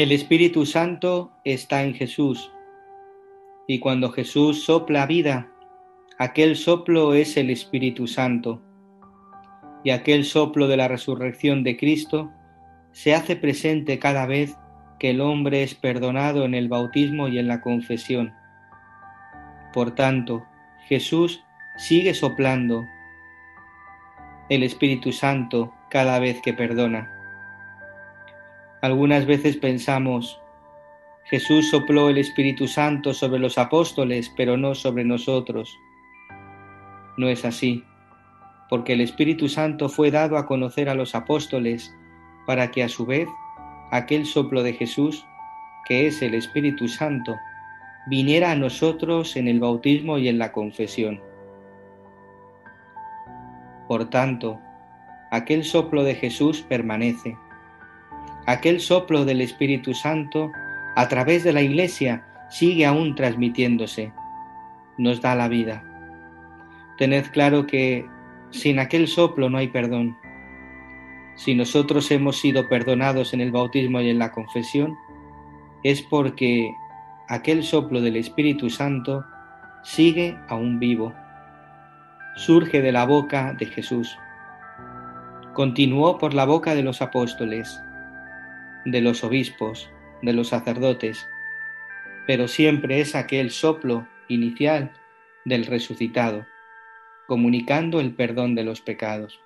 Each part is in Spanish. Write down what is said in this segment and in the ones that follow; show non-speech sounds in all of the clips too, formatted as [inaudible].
El Espíritu Santo está en Jesús. Y cuando Jesús sopla vida, aquel soplo es el Espíritu Santo. Y aquel soplo de la resurrección de Cristo se hace presente cada vez que el hombre es perdonado en el bautismo y en la confesión. Por tanto, Jesús sigue soplando el Espíritu Santo cada vez que perdona. Algunas veces pensamos, Jesús sopló el Espíritu Santo sobre los apóstoles, pero no sobre nosotros. No es así, porque el Espíritu Santo fue dado a conocer a los apóstoles para que a su vez aquel soplo de Jesús, que es el Espíritu Santo, viniera a nosotros en el bautismo y en la confesión. Por tanto, aquel soplo de Jesús permanece. Aquel soplo del Espíritu Santo a través de la Iglesia sigue aún transmitiéndose. Nos da la vida. Tened claro que sin aquel soplo no hay perdón. Si nosotros hemos sido perdonados en el bautismo y en la confesión, es porque aquel soplo del Espíritu Santo sigue aún vivo. Surge de la boca de Jesús. Continuó por la boca de los apóstoles, de los obispos, de los sacerdotes, pero siempre es aquel soplo inicial del resucitado, comunicando el perdón de los pecados.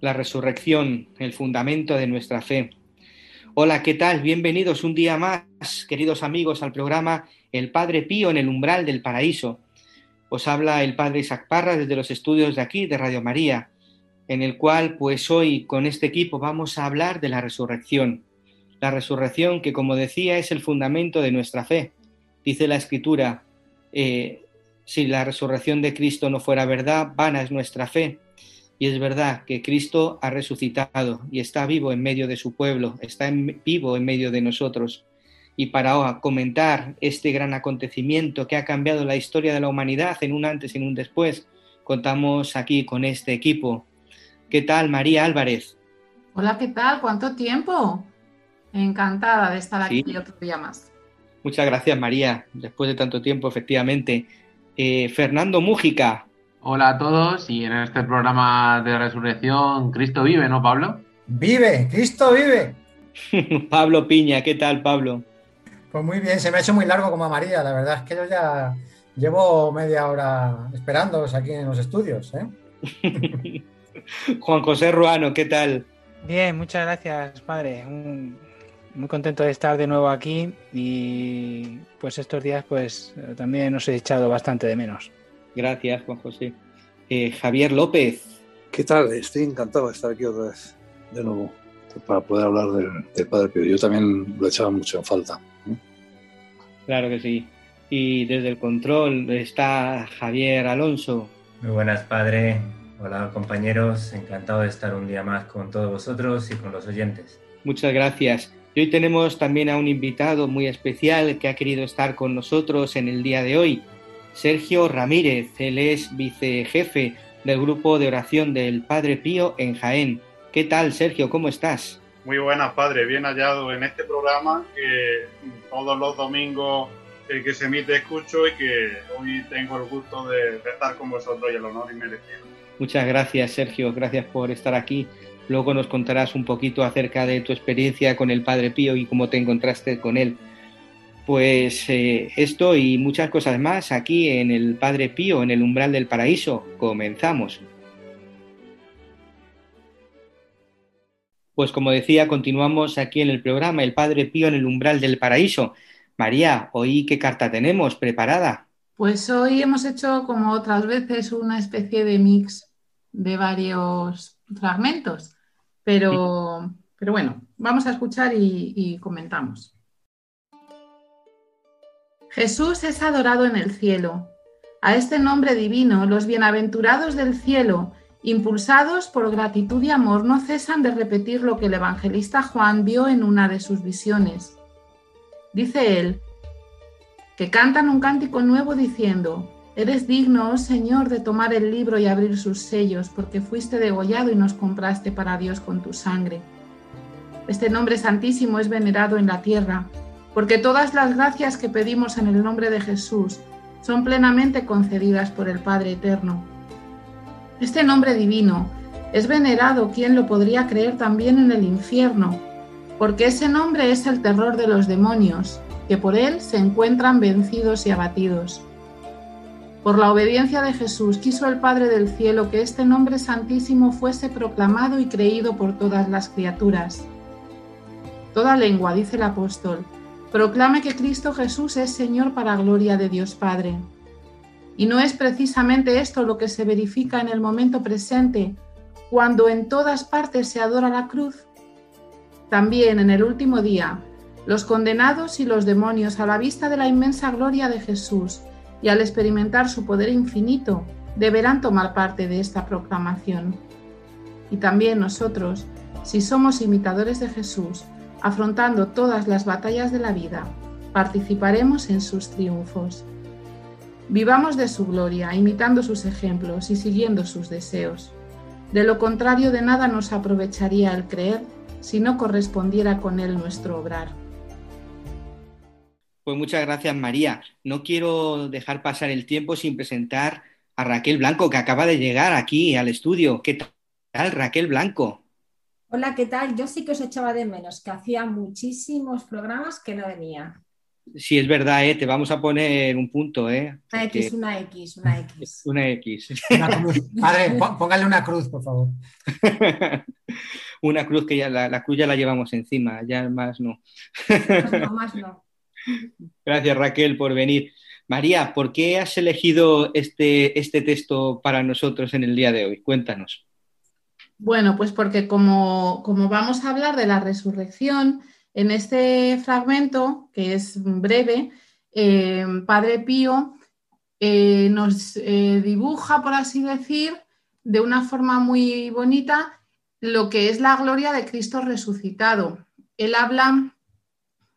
La resurrección, el fundamento de nuestra fe. Hola, ¿qué tal? Bienvenidos un día más, queridos amigos, al programa El Padre Pío en el umbral del paraíso. Os habla el Padre Isaac Parra desde los estudios de aquí, de Radio María en el cual pues hoy con este equipo vamos a hablar de la resurrección. La resurrección que como decía es el fundamento de nuestra fe. Dice la escritura, eh, si la resurrección de Cristo no fuera verdad, vana es nuestra fe. Y es verdad que Cristo ha resucitado y está vivo en medio de su pueblo, está vivo en medio de nosotros. Y para comentar este gran acontecimiento que ha cambiado la historia de la humanidad en un antes y en un después, contamos aquí con este equipo. ¿Qué tal, María Álvarez? Hola, ¿qué tal? ¿Cuánto tiempo? Encantada de estar aquí otro día más. Muchas gracias, María. Después de tanto tiempo, efectivamente. Eh, Fernando Mújica. Hola a todos y en este programa de resurrección, Cristo vive, ¿no, Pablo? Vive, Cristo vive. [laughs] Pablo Piña, ¿qué tal, Pablo? Pues muy bien, se me ha hecho muy largo como a María. La verdad es que yo ya llevo media hora esperándolos aquí en los estudios. ¿eh? [laughs] [laughs] Juan José Ruano, ¿qué tal? Bien, muchas gracias, padre. muy contento de estar de nuevo aquí y pues estos días pues también os he echado bastante de menos. Gracias, Juan José. Eh, Javier López. ¿Qué tal? Estoy encantado de estar aquí otra vez, de nuevo, para poder hablar del, Padre Pío. Yo también lo echaba mucho en falta. Claro que sí. Y desde el control está Javier Alonso. Muy buenas, padre. Hola compañeros, encantado de estar un día más con todos vosotros y con los oyentes. Muchas gracias. Y hoy tenemos también a un invitado muy especial que ha querido estar con nosotros en el día de hoy, Sergio Ramírez. Él es vicejefe del grupo de oración del Padre Pío en Jaén. ¿Qué tal, Sergio? ¿Cómo estás? Muy buenas, padre. Bien hallado en este programa que todos los domingos eh, que se emite escucho y que hoy tengo el gusto de, de estar con vosotros y el honor y merecido. Muchas gracias, Sergio. Gracias por estar aquí. Luego nos contarás un poquito acerca de tu experiencia con el Padre Pío y cómo te encontraste con él. Pues eh, esto y muchas cosas más aquí en el Padre Pío, en el umbral del paraíso. Comenzamos. Pues como decía, continuamos aquí en el programa El Padre Pío en el umbral del paraíso. María, hoy qué carta tenemos preparada. Pues hoy hemos hecho, como otras veces, una especie de mix de varios fragmentos, pero, pero bueno, vamos a escuchar y, y comentamos. Jesús es adorado en el cielo. A este nombre divino, los bienaventurados del cielo, impulsados por gratitud y amor, no cesan de repetir lo que el evangelista Juan vio en una de sus visiones. Dice él, que cantan un cántico nuevo diciendo, Eres digno, oh Señor, de tomar el libro y abrir sus sellos, porque fuiste degollado y nos compraste para Dios con tu sangre. Este nombre santísimo es venerado en la tierra, porque todas las gracias que pedimos en el nombre de Jesús son plenamente concedidas por el Padre Eterno. Este nombre divino es venerado, quien lo podría creer también en el infierno, porque ese nombre es el terror de los demonios, que por él se encuentran vencidos y abatidos. Por la obediencia de Jesús quiso el Padre del Cielo que este nombre santísimo fuese proclamado y creído por todas las criaturas. Toda lengua, dice el apóstol, proclame que Cristo Jesús es Señor para gloria de Dios Padre. Y no es precisamente esto lo que se verifica en el momento presente, cuando en todas partes se adora la cruz. También en el último día, los condenados y los demonios, a la vista de la inmensa gloria de Jesús, y al experimentar su poder infinito, deberán tomar parte de esta proclamación. Y también nosotros, si somos imitadores de Jesús, afrontando todas las batallas de la vida, participaremos en sus triunfos. Vivamos de su gloria, imitando sus ejemplos y siguiendo sus deseos. De lo contrario, de nada nos aprovecharía el creer si no correspondiera con él nuestro obrar. Pues muchas gracias, María. No quiero dejar pasar el tiempo sin presentar a Raquel Blanco, que acaba de llegar aquí al estudio. ¿Qué tal, Raquel Blanco? Hola, ¿qué tal? Yo sí que os echaba de menos, que hacía muchísimos programas que no venía. Sí, es verdad, ¿eh? te vamos a poner un punto. ¿eh? Una X, una X, una [laughs] X. Una X. Una cruz. Padre, póngale una cruz, por favor. [laughs] una cruz que ya la, la, cruz ya la llevamos encima, ya más no. Más no, más no. Gracias Raquel por venir. María, ¿por qué has elegido este, este texto para nosotros en el día de hoy? Cuéntanos. Bueno, pues porque como, como vamos a hablar de la resurrección, en este fragmento, que es breve, eh, Padre Pío eh, nos eh, dibuja, por así decir, de una forma muy bonita lo que es la gloria de Cristo resucitado. Él habla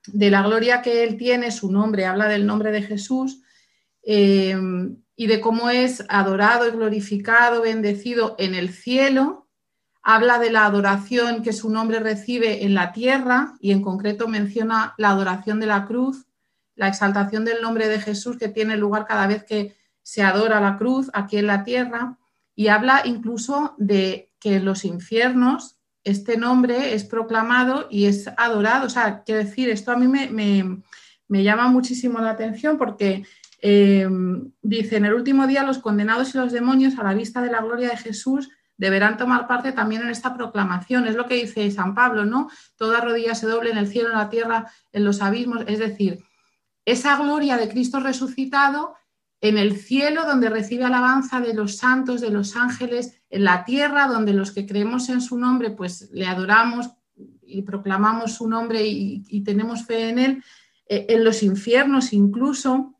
de la gloria que él tiene, su nombre, habla del nombre de Jesús eh, y de cómo es adorado glorificado, bendecido en el cielo. Habla de la adoración que su nombre recibe en la tierra y en concreto menciona la adoración de la cruz, la exaltación del nombre de Jesús que tiene lugar cada vez que se adora la cruz aquí en la tierra y habla incluso de que los infiernos este nombre es proclamado y es adorado. O sea, quiero decir, esto a mí me, llama muchísimo la atención porque eh, dice, en el último día los condenados y los demonios a la vista de la gloria de Jesús deberán tomar parte también en esta proclamación. Es lo que dice San Pablo, ¿no? Toda rodilla se doble en el cielo, en la tierra, en los abismos. Es decir, esa gloria de Cristo resucitado en el cielo donde recibe alabanza de los santos, de los ángeles, en la tierra donde los que creemos en su nombre, pues le adoramos y proclamamos su nombre y, tenemos fe en él, eh, en los infiernos incluso.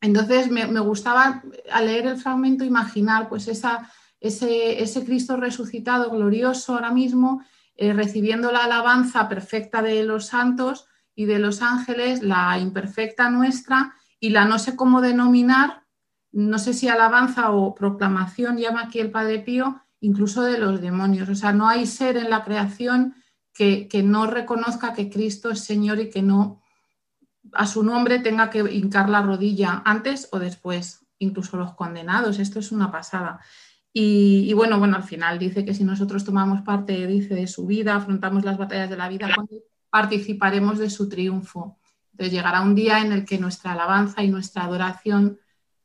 Entonces me, gustaba al leer el fragmento imaginar pues esa, ese, ese Cristo resucitado glorioso ahora mismo, eh, recibiendo la alabanza perfecta de los santos y de los ángeles, la imperfecta nuestra y la no sé cómo denominar, no sé si alabanza o proclamación llama aquí el Padre Pío, incluso de los demonios. O sea, no hay ser en la creación que, no reconozca que Cristo es Señor y que no a su nombre tenga que hincar la rodilla antes o después, incluso los condenados. Esto es una pasada. Y, bueno, bueno, al final dice que si nosotros tomamos parte, dice, de su vida, afrontamos las batallas de la vida, participaremos de su triunfo. Entonces llegará un día en el que nuestra alabanza y nuestra adoración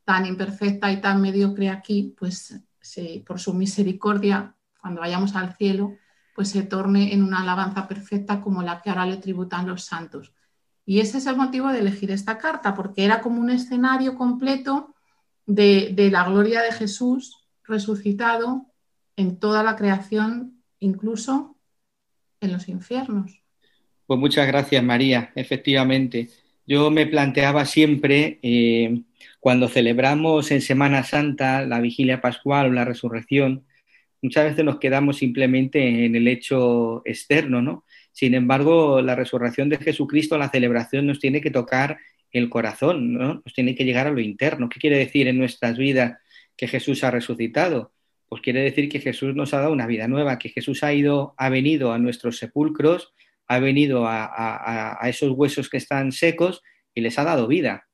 tan imperfecta y tan mediocre aquí, pues por su misericordia, cuando vayamos al cielo, pues se torne en una alabanza perfecta como la que ahora le tributan los santos. Y ese es el motivo de elegir esta carta, porque era como un escenario completo de, de la gloria de Jesús resucitado en toda la creación, incluso en los infiernos. Pues muchas gracias, María. Efectivamente, yo me planteaba siempre, eh, cuando celebramos en Semana Santa la vigilia pascual o la resurrección, muchas veces nos quedamos simplemente en el hecho externo, ¿no? Sin embargo, la resurrección de Jesucristo, la celebración nos tiene que tocar el corazón, ¿no? Nos tiene que llegar a lo interno. ¿Qué quiere decir en nuestras vidas que Jesús ha resucitado? Pues quiere decir que Jesús nos ha dado una vida nueva, que Jesús ha ido, ha venido a nuestros sepulcros, ha venido a, esos huesos que están secos y les ha dado vida.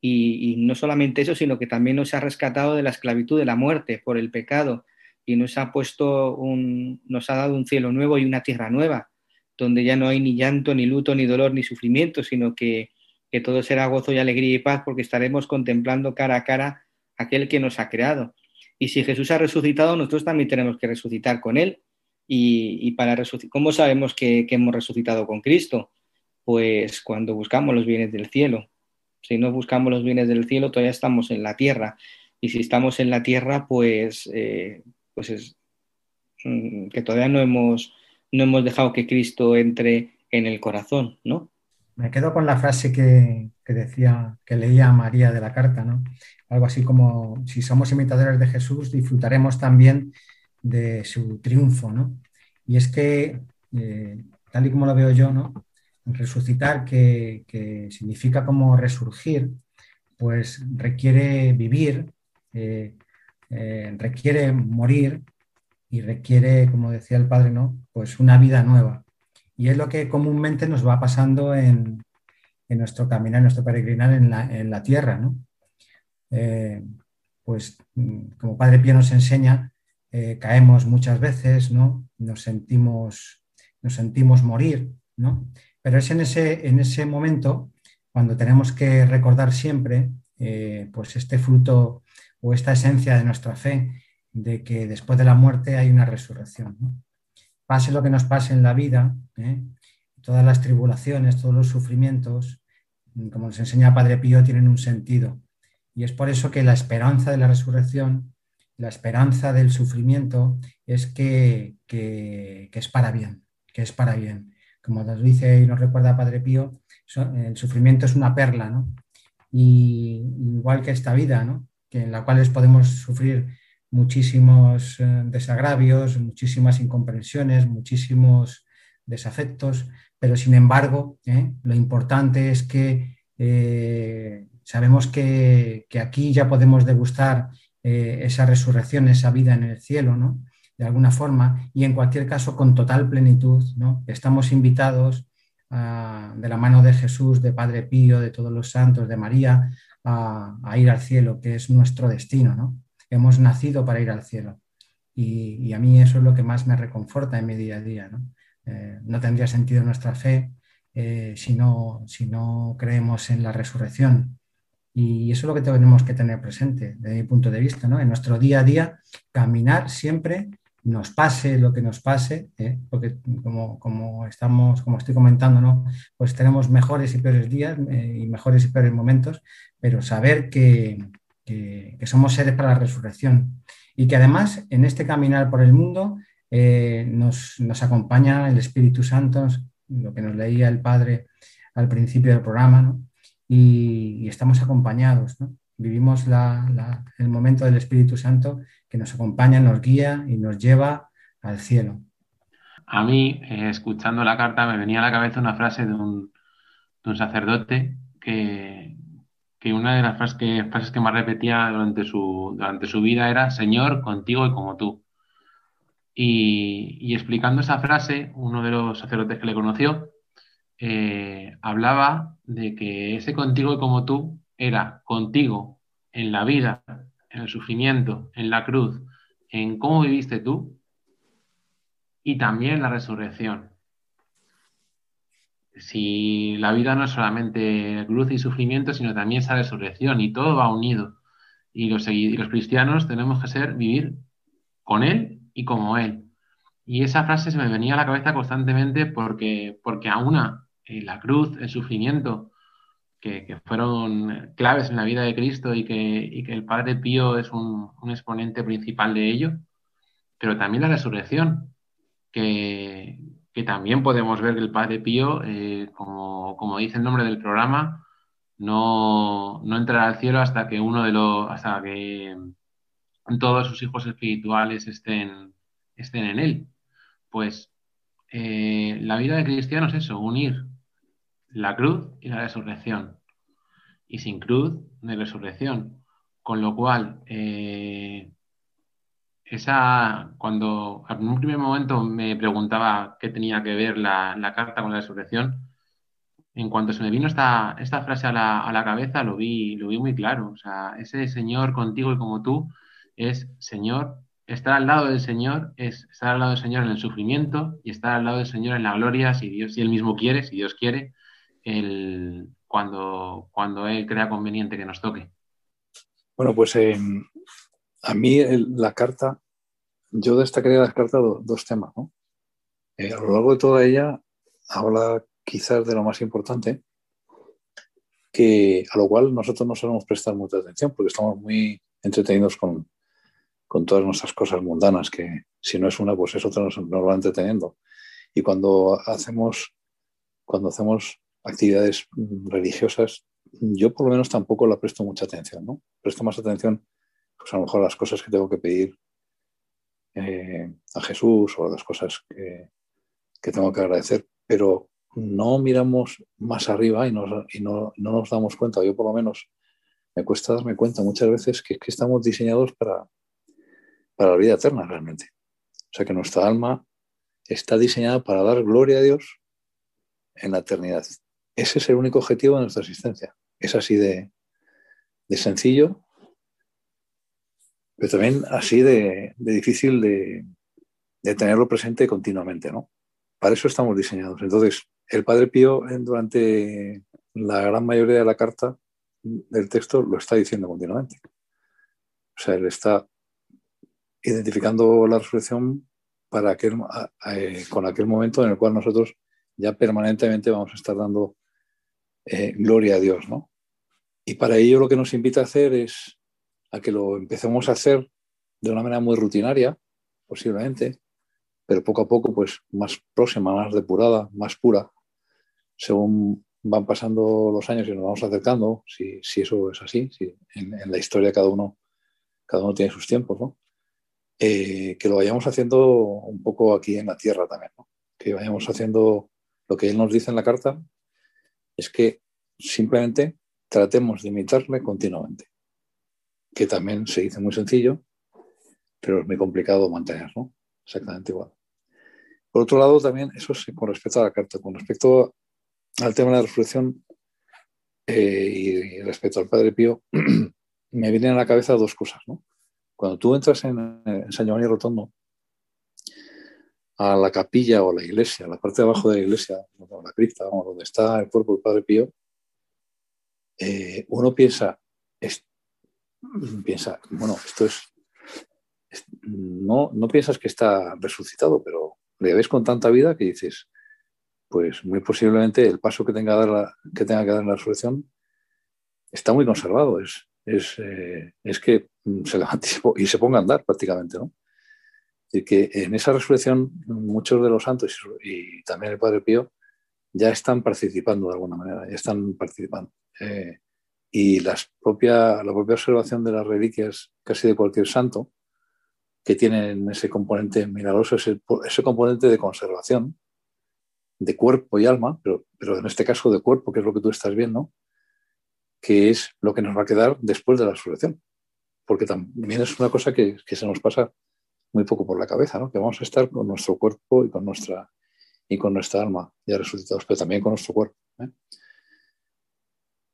Y, no solamente eso, sino que también nos ha rescatado de la esclavitud de la muerte por el pecado y nos ha puesto un, nos ha dado un cielo nuevo y una tierra nueva, donde ya no hay ni llanto, ni luto, ni dolor, ni sufrimiento, sino que, que todo será gozo y alegría y paz porque estaremos contemplando cara a cara aquel que nos ha creado. Y si Jesús ha resucitado, nosotros también tenemos que resucitar con Él. Y, para resucitar, ¿cómo sabemos que, hemos resucitado con Cristo? Pues cuando buscamos los bienes del cielo. Si no buscamos los bienes del cielo, todavía estamos en la tierra. Y si estamos en la tierra, pues, eh, pues es mm, que todavía no hemos, no hemos dejado que Cristo entre en el corazón, ¿no? Me quedo con la frase que, que decía, que leía María de la carta, ¿no? Algo así como, si somos imitadores de Jesús, disfrutaremos también de su triunfo, ¿no? Y es que, eh, tal y como lo veo yo, ¿no? Resucitar, que, significa como resurgir, pues requiere vivir, eh, eh, requiere morir y requiere, como decía el padre, ¿no? Pues una vida nueva. Y es lo que comúnmente nos va pasando en, nuestro caminar, en nuestro peregrinar en la, en la tierra, ¿no? pues mm, como Padre Pío nos enseña, eh, caemos muchas veces, ¿no? Nos sentimos, nos sentimos morir, ¿no? Pero es en ese, en ese momento cuando tenemos que recordar siempre eh, pues este fruto o esta esencia de nuestra fe de que después de la muerte hay una resurrección. Pase lo que nos pase en la vida, ¿eh? todas las tribulaciones, todos los sufrimientos, como nos enseña Padre Pío, tienen un sentido. Y es por eso que la esperanza de la resurrección la esperanza del sufrimiento es que, es para bien, que es para bien. Como nos dice y nos recuerda Padre Pío, el sufrimiento es una perla, ¿no? Y igual que esta vida, ¿no? Que en la cual podemos sufrir muchísimos eh, desagravios, muchísimas incomprensiones, muchísimos desafectos, pero sin embargo, ¿eh? lo importante es que eh, sabemos que, que, aquí ya podemos degustar eh, esa resurrección, esa vida en el cielo, ¿no? De alguna forma, y en cualquier caso con total plenitud, ¿no? Estamos invitados de la mano de Jesús, de Padre Pío, de todos los santos, de María, a, ir al cielo, que es nuestro destino, ¿no? Hemos nacido para ir al cielo. Y, a mí eso es lo que más me reconforta en mi día a día, ¿no? Eh, no tendría sentido nuestra fe eh, si, no, si no creemos en la resurrección. Y eso es lo que tenemos que tener presente desde mi punto de vista, ¿no? En nuestro día a día, caminar siempre, nos pase lo que nos pase, ¿eh? porque como, estamos, como estoy comentando, ¿no? Pues tenemos mejores y peores días eh, y mejores y peores momentos, pero saber que, somos seres para la resurrección y que además en este caminar por el mundo eh, nos, nos acompaña el Espíritu Santo, lo que nos leía el Padre al principio del programa, ¿no? Y, estamos acompañados. Vivimos el momento del Espíritu Santo que nos acompaña, nos guía y nos lleva al cielo. A mí, eh, escuchando la carta, me venía a la cabeza una frase de un, sacerdote que, una de las frases que, frases que más repetía durante su, durante su vida era Señor, contigo y como tú. Y, y, explicando esa frase, uno de los sacerdotes que le conoció eh, hablaba de que ese contigo y como tú era contigo en la vida, en el sufrimiento, en la cruz, en cómo viviste tú y también la resurrección. Si la vida no es solamente cruz y sufrimiento, sino también esa resurrección y todo va unido. Y los, cristianos tenemos que ser vivir con Él y como Él. Y esa frase se me venía a la cabeza constantemente porque, porque a la cruz, el sufrimiento, que, fueron claves en la vida de Cristo y que, que el Padre Pío es un, exponente principal de ello, pero también la resurrección, que, también podemos ver que el Padre Pío, eh, como, como, dice el nombre del programa, no, no entrará al cielo hasta que uno de los, hasta que todos sus hijos espirituales estén, estén en él. Pues eh, la vida de cristiano es eso, unir la cruz y la resurrección. Y sin cruz, no hay resurrección. Con lo cual, eh, esa, cuando en un primer momento me preguntaba qué tenía que ver la, la, carta con la resurrección, en cuanto se me vino esta, esta frase a la, a la, cabeza, lo vi, lo vi muy claro. O sea, ese Señor contigo y como tú es Señor estar al lado del Señor es estar al lado del Señor en el sufrimiento y estar al lado del Señor en la gloria, si Dios, si Él mismo quiere, si Dios quiere, el, cuando, cuando Él crea conveniente que nos toque. Bueno, pues eh, a mí la carta, yo destacaría la carta dos temas. ¿no? Eh, a lo largo de toda ella habla quizás de lo más importante, que a lo cual nosotros no solemos prestar mucha atención porque estamos muy entretenidos con, con todas nuestras cosas mundanas, que si no es una, pues es otra, nos, nos va entreteniendo. Y cuando hacemos, cuando hacemos actividades religiosas, yo por lo menos tampoco la presto mucha atención, ¿no? Presto más atención, pues a lo mejor a las cosas que tengo que pedir eh, a Jesús o a las cosas que, que, tengo que agradecer, pero no miramos más arriba y, nos, y no, no, nos damos cuenta, yo por lo menos me cuesta darme cuenta muchas veces que, que estamos diseñados para, para la vida eterna realmente. O sea que nuestra alma está diseñada para dar gloria a Dios en la eternidad. Ese es el único objetivo de nuestra existencia. Es así de, sencillo, pero también así de, difícil de, tenerlo presente continuamente, ¿no? Para eso estamos diseñados. Entonces, el Padre Pío, durante la gran mayoría de la carta del texto, lo está diciendo continuamente. O sea, él está identificando la resurrección para aquel, con aquel momento en el cual nosotros ya permanentemente vamos a estar dando eh, gloria a Dios, ¿no? Y para ello lo que nos invita a hacer es a que lo empecemos a hacer de una manera muy rutinaria, posiblemente, pero poco a poco, pues más próxima, más depurada, más pura, según van pasando los años y nos vamos acercando, si, eso es así, si en, la historia cada uno, cada uno tiene sus tiempos, ¿no? Eh, que lo vayamos haciendo un poco aquí en la tierra también, que vayamos haciendo lo que él nos dice en la carta, es que simplemente tratemos de imitarle continuamente, que también se dice muy sencillo, pero es muy complicado mantener, ¿no? Exactamente igual. Por otro lado, también, eso es con respecto a la carta, con respecto al tema de la resurrección eh, y respecto al Padre Pío, [clears throat] me vienen a la cabeza dos cosas. Cuando tú entras en, San Giovanni Rotondo, a la capilla o la iglesia, la parte de abajo de la iglesia, la cripta, donde está el cuerpo del Padre Pío, eh, uno piensa, piensa, bueno, esto es, no, no piensas que está resucitado, pero le ves con tanta vida que dices, pues muy posiblemente el paso que tenga, que, tenga que dar en la resurrección está muy conservado. Es, es, eh, es que se levante y se ponga a andar prácticamente, ¿no? Y que en esa resurrección muchos de los santos y, también el Padre Pío ya están participando de alguna manera, ya están participando. Eh, y las propia, la propia observación de las reliquias casi de cualquier santo, que tienen ese componente milagroso, ese, ese componente de conservación, de cuerpo y alma, pero, pero en este caso de cuerpo, que es lo que tú estás viendo, que es lo que nos va a quedar después de la resurrección. Porque también es una cosa que, se nos pasa muy poco por la cabeza, ¿no? que vamos a estar con nuestro cuerpo y con nuestra, y con nuestra alma ya resucitados, pero también con nuestro cuerpo. ¿eh?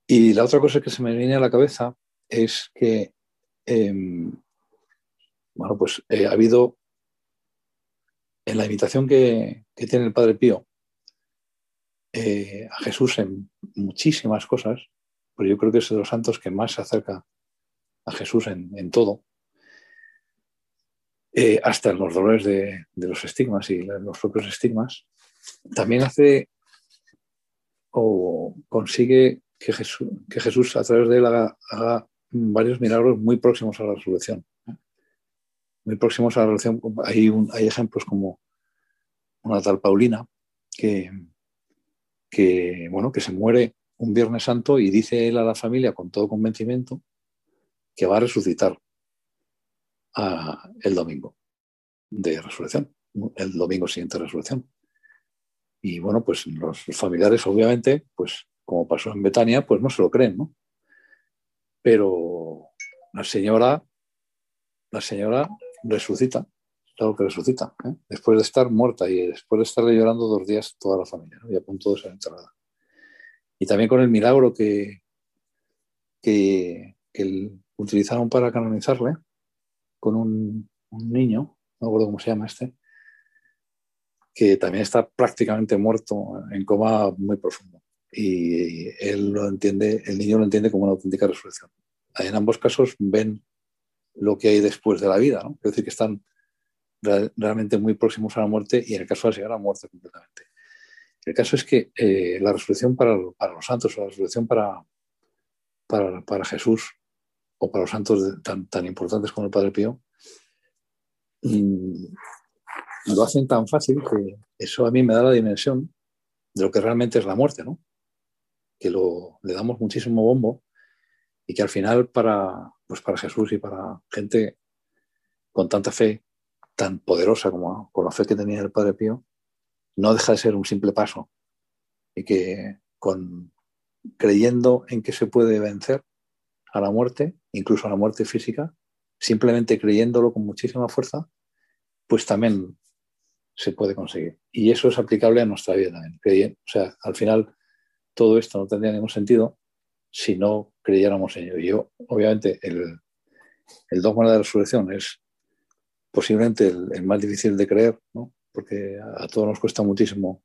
Y la otra cosa que se me viene a la cabeza es que, em, bueno, pues eh, ha habido en la invitación que, tiene el Padre Pío eh, a Jesús en muchísimas cosas, pero yo creo que es de los santos que más se acerca a Jesús en, todo. Eh, hasta los dolores de, los estigmas y los propios estigmas, también hace o consigue que Jesús, que Jesús a través de él haga, varios milagros muy próximos a la resurrección. Muy próximos a la resurrección. Hay, hay ejemplos como una tal Paulina que, que, bueno, que se muere un Viernes Santo y dice él a la familia con todo convencimiento que va a resucitar el domingo de resurrección, el domingo siguiente de resurrección. Y bueno, pues los familiares, obviamente, pues como pasó en Betania, pues no se lo creen, ¿no? Pero la señora, la señora resucita, claro que resucita, ¿eh? después de estar muerta y después de estarle llorando dos días toda la familia, y a punto de ser enterrada. Y también con el milagro que, que, utilizaron para canonizarle, con un, un niño, no recuerdo cómo se llama este, que también está prácticamente muerto en coma muy profundo. Y él lo entiende, el niño lo entiende como una auténtica resurrección. En ambos casos ven lo que hay después de la vida, ¿no? Es decir, que están realmente muy próximos a la muerte y en el caso de la señora, muerte completamente. El caso es que eh, la resurrección para, para, los santos, la resurrección para, para, Jesús o para los santos tan, tan importantes como el Padre Pío, mm, lo hacen tan fácil que eso a mí me da la dimensión de lo que realmente es la muerte, ¿no? Que lo, le damos muchísimo bombo y que al final para, pues para Jesús y para gente con tanta fe, tan poderosa como con la fe que tenía el Padre Pío, no deja de ser un simple paso y que creyendo en que se puede vencer a la muerte, incluso a la muerte física, simplemente creyéndolo con muchísima fuerza, pues también se puede conseguir. Y eso es aplicable a nuestra vida también. O sea, al final todo esto no tendría ningún sentido si no creyéramos en ello. Y yo, obviamente, el, dogma de la resurrección es posiblemente el, más difícil de creer, ¿no? porque a, todos nos cuesta muchísimo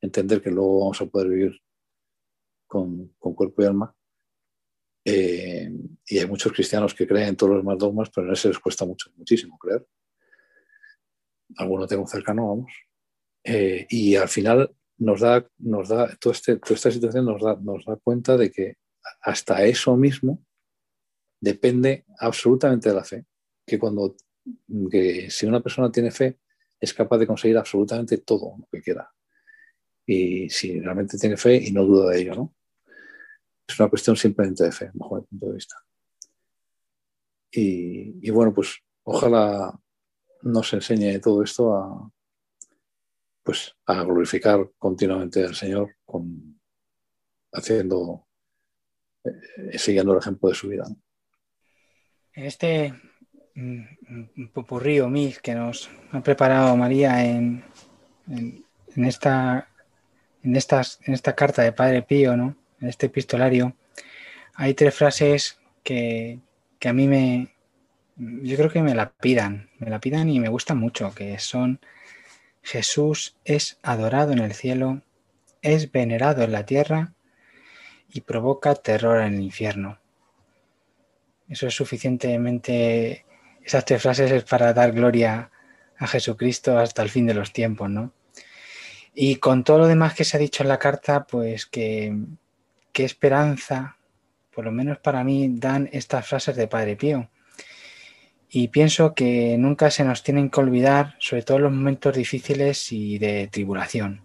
entender que luego vamos a poder vivir con, cuerpo y alma. Eh, y hay muchos cristianos que creen en todos los demás dogmas, pero en ese les cuesta mucho, muchísimo creer alguno tengo cercano, vamos. Eh, y al final nos da, nos da todo este, toda esta situación nos da, nos da cuenta de que hasta eso mismo depende absolutamente de la fe. Que cuando que si una persona tiene fe, es capaz de conseguir absolutamente todo lo que quiera. Y si realmente tiene fe y no duda de ello, ¿no? Es una cuestión simplemente de fe, bajo mi punto de vista. Y, bueno, pues ojalá nos enseñe todo esto a, pues, a glorificar continuamente al Señor con, haciendo, eh, siguiendo el ejemplo de su vida. En este mm, pupurrío mix que nos ha preparado María en, en, esta, en, estas, en esta carta de Padre Pío, ¿no? En este epistolario, hay tres frases que, que a mí me, yo creo que me la pidan, me la pidan y me gustan mucho, que son Jesús es adorado en el cielo, es venerado en la tierra y provoca terror en el infierno. Eso es suficientemente, esas tres frases es para dar gloria a Jesucristo hasta el fin de los tiempos, ¿no? Y con todo lo demás que se ha dicho en la carta, pues que qué esperanza, por lo menos para mí, dan estas frases de Padre Pío y pienso que nunca se nos tienen que olvidar, sobre todo en los momentos difíciles y de tribulación.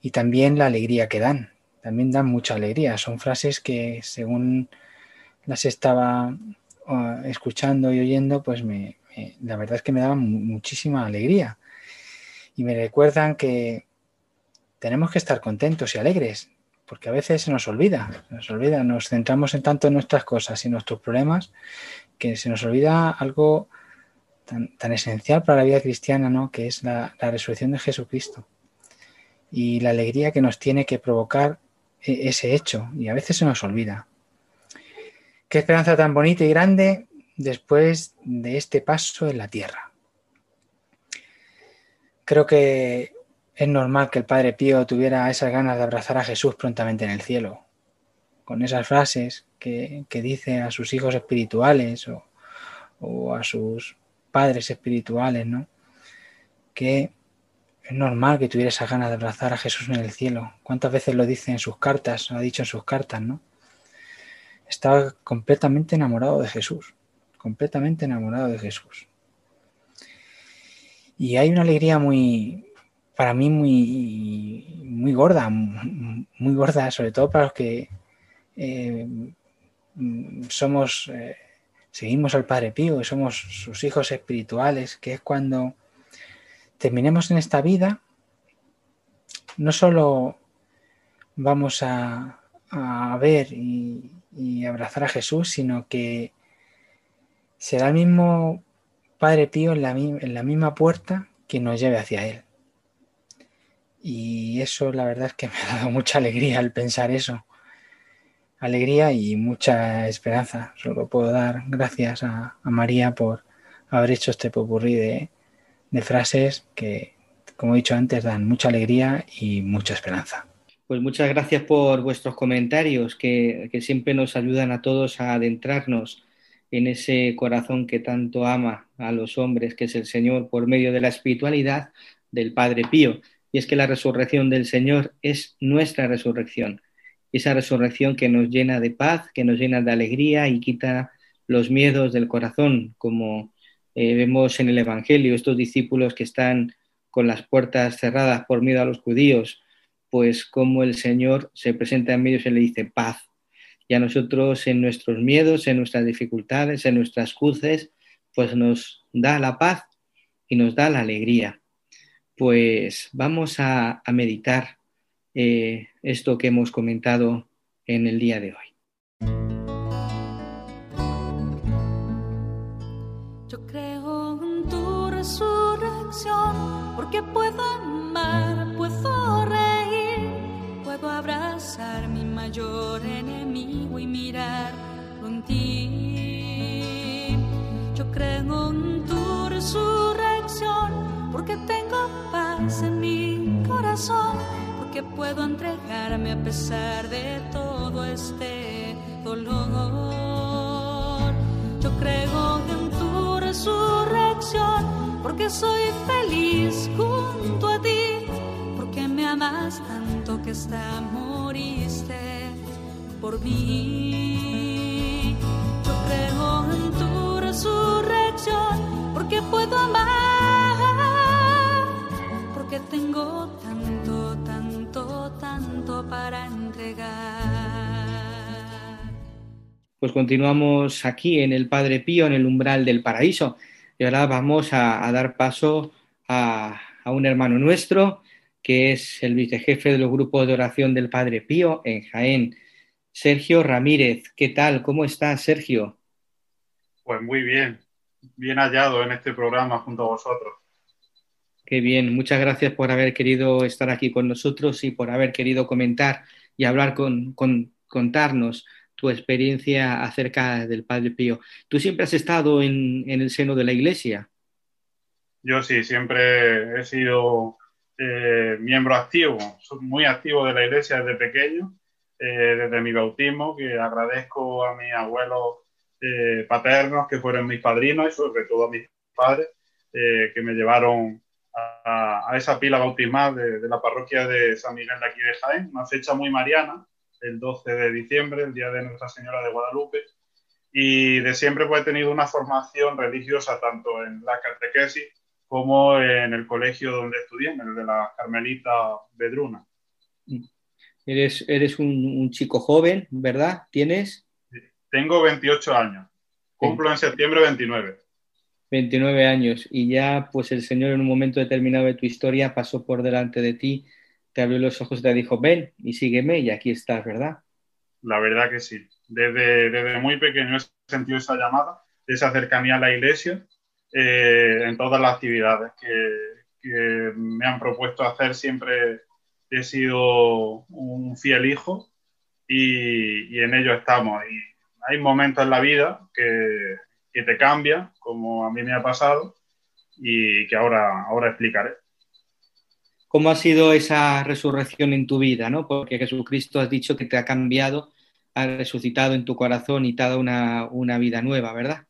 Y también la alegría que dan. También dan mucha alegría. Son frases que según las estaba uh, escuchando y oyendo, pues me, la verdad es que me daban muchísima alegría. Y me recuerdan que tenemos que estar contentos y alegres, porque a veces se nos olvida, nos olvida, nos centramos en tanto en nuestras cosas y nuestros problemas que se nos olvida algo tan, esencial para la vida cristiana, ¿no? que es la, resurrección de Jesucristo y la alegría que nos tiene que provocar e, ese hecho, y a veces se nos olvida. Qué esperanza tan bonita y grande después de este paso en la tierra. Creo que es normal que el Padre Pío tuviera esas ganas de abrazar a Jesús prontamente en el cielo, con esas frases que, dice a sus hijos espirituales o, a sus padres espirituales, ¿no? Que es normal que tuviera esa ganas de abrazar a Jesús en el cielo. ¿Cuántas veces lo dice en sus cartas? Lo ha dicho en sus cartas, ¿no? Estaba completamente enamorado de Jesús, completamente enamorado de Jesús. Y hay una alegría muy, para mí muy, muy gorda, muy gorda, sobre todo para los que eh, somos, eh, seguimos al Padre Pío, que somos sus hijos espirituales, que es cuando terminemos en esta vida, no solo vamos a, ver y, abrazar a Jesús, sino que será el mismo Padre Pío en la, en la misma puerta que nos lleve hacia Él. Y eso la verdad es que [laughs] me ha dado mucha alegría al pensar eso. Alegría y mucha esperanza. Solo puedo dar gracias a, María por haber hecho este popurrí de, de frases que, como he dicho antes, dan mucha alegría y mucha esperanza. Pues muchas gracias por vuestros comentarios que, que, siempre nos ayudan a todos a adentrarnos en ese corazón que tanto ama a los hombres, que es el Señor, por medio de la espiritualidad del Padre Pío. Y es que la resurrección del Señor es nuestra resurrección. Esa resurrección que nos llena de paz, que nos llena de alegría y quita los miedos del corazón, como eh, vemos en el Evangelio, estos discípulos que están con las puertas cerradas por miedo a los judíos, pues como el Señor se presenta en medio y le dice paz. Y a nosotros en nuestros miedos, en nuestras dificultades, en nuestras cruces, pues nos da la paz y nos da la alegría pues vamos a, meditar eh, esto que hemos comentado en el día de hoy. Yo creo en tu resurrección porque puedo amar, puedo reír, puedo abrazar mi mayor enemigo y mirar en ti. Yo creo en tu resurrección porque tengo en mi corazón, porque puedo entregarme a pesar de todo este dolor. Yo creo en tu resurrección, porque soy feliz junto a ti, porque me amas tanto que hasta moriste por mí. Yo creo en tu resurrección, porque puedo amar que tengo tanto, tanto, tanto para entregar. Pues continuamos aquí en el Padre Pío, en el umbral del paraíso. Y ahora vamos a, dar paso a, un hermano nuestro, que es el vicejefe de los grupos de oración del Padre Pío en Jaén, Sergio Ramírez. ¿Qué tal? ¿Cómo estás, Sergio? Pues muy bien, bien hallado en este programa junto a vosotros. Qué bien, muchas gracias por haber querido estar aquí con nosotros y por haber querido comentar y hablar con, contarnos tu experiencia acerca del Padre Pío. ¿Tú siempre has estado en, el seno de la Iglesia? Yo sí, siempre he sido eh, miembro activo, muy activo de la Iglesia desde pequeño, eh, desde mi bautismo, que agradezco a mis abuelos eh, paternos, que fueron mis padrinos, y sobre todo a mis padres, que me llevaron a, esa pila bautismal de, la parroquia de San Miguel de aquí de Jaén, una fecha muy mariana, el 12 de diciembre, el día de Nuestra Señora de Guadalupe, y de siempre pues, he tenido una formación religiosa tanto en la catequesis como en el colegio donde estudié, en el de la Carmelita Bedruna. Eres, eres un, chico joven, ¿verdad? ¿Tienes? Tengo 28 años. Cumplo en septiembre 29. 29 años y ya pues el Señor en un momento determinado de tu historia pasó por delante de ti, te abrió los ojos y te dijo, ven y sígueme y aquí estás, ¿verdad? La verdad que sí. Desde, desde muy pequeño he sentido esa llamada, esa cercanía a la iglesia eh, en todas las actividades que, me han propuesto hacer. Siempre he sido un fiel hijo y, y en ello estamos. Y hay momentos en la vida que, que te cambia, como a mí me ha pasado, y que ahora, ahora explicaré. ¿Cómo ha sido esa resurrección en tu vida? ¿no? Porque Jesucristo has dicho que te ha cambiado, ha resucitado en tu corazón y te ha dado una, vida nueva, ¿verdad?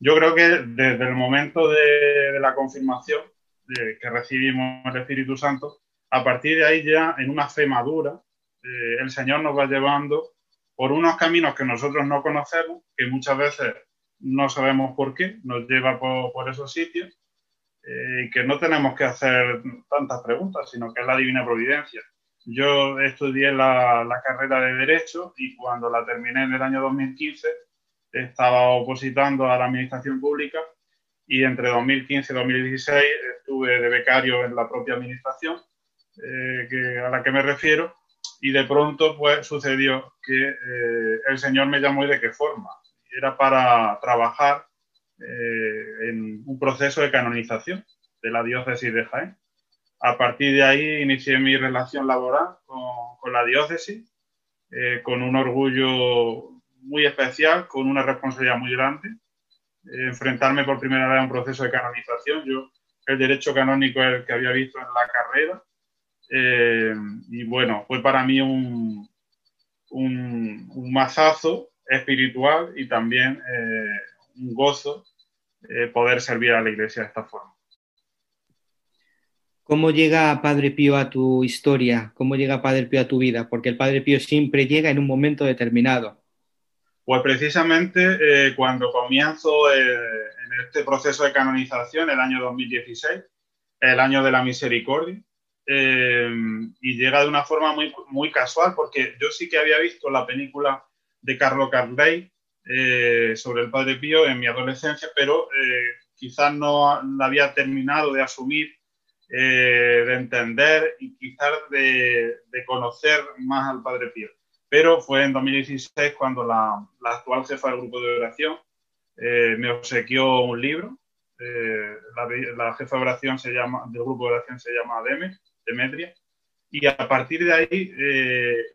Yo creo que desde el momento de, de la confirmación, de que recibimos el Espíritu Santo, a partir de ahí ya en una fe madura, eh, el Señor nos va llevando por unos caminos que nosotros no conocemos, que muchas veces no sabemos por qué, nos lleva por, esos sitios, eh, y que no tenemos que hacer tantas preguntas, sino que es la divina providencia. Yo estudié la, la carrera de Derecho y cuando la terminé en el año 2015 estaba opositando a la administración pública y entre 2015 y 2016 estuve de becario en la propia administración eh, que, a la que me refiero y de pronto pues sucedió que eh, el Señor me llamó y de qué forma. Era para trabajar eh, en un proceso de canonización de la diócesis de Jaén. A partir de ahí inicié mi relación laboral con, con la diócesis, eh, con un orgullo muy especial, con una responsabilidad muy grande. Eh, enfrentarme por primera vez a un proceso de canonización. Yo el derecho canónico es el que había visto en la carrera. Eh, y bueno, fue para mí un, un, un mazazo espiritual y también eh, un gozo eh, poder servir a la iglesia de esta forma. ¿Cómo llega Padre Pío a tu historia? ¿Cómo llega Padre Pío a tu vida? Porque el Padre Pío siempre llega en un momento determinado. Pues precisamente eh, cuando comienzo eh, en este proceso de canonización, el año 2016, el año de la misericordia, eh, y llega de una forma muy, muy casual, porque yo sí que había visto la película de Carlo Carley eh, sobre el Padre Pío en mi adolescencia, pero eh, quizás no la había terminado de asumir, eh, de entender y quizás de, de, conocer más al Padre Pío. Pero fue en 2016 cuando la, la actual jefa del grupo de oración eh, me obsequió un libro. La, jefa de oración se llama, del grupo de oración se llama Demetria. Y a partir de ahí,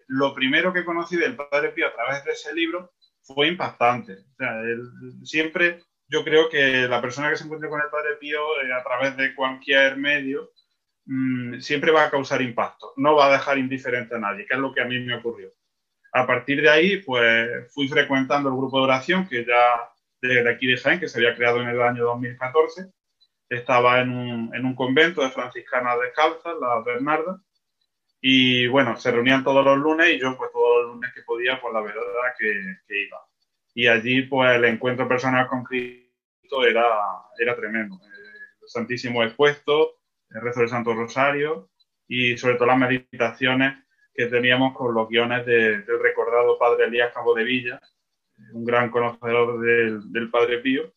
lo primero que conocí del Padre Pío a través de ese libro fue impactante. O sea, él, siempre yo creo que la persona que se encuentre con el Padre Pío eh, a través de cualquier medio mmm, siempre va a causar impacto, no va a dejar indiferente a nadie, que es lo que a mí me ocurrió. A partir de ahí, pues fui frecuentando el grupo de oración que ya desde aquí de Jaén, que se había creado en el año 2014. Estaba en un, en un convento de franciscanas descalzas, la Bernarda, y bueno, se reunían todos los lunes y yo pues todos los lunes que podía, pues la verdad que, iba. Y allí pues el encuentro personal con Cristo era, era tremendo. El Santísimo expuesto, el rezo del Santo Rosario y sobre todo las meditaciones que teníamos con los guiones de, del recordado Padre Elías Cabo de Villa, un gran conocedor del, del Padre Pío.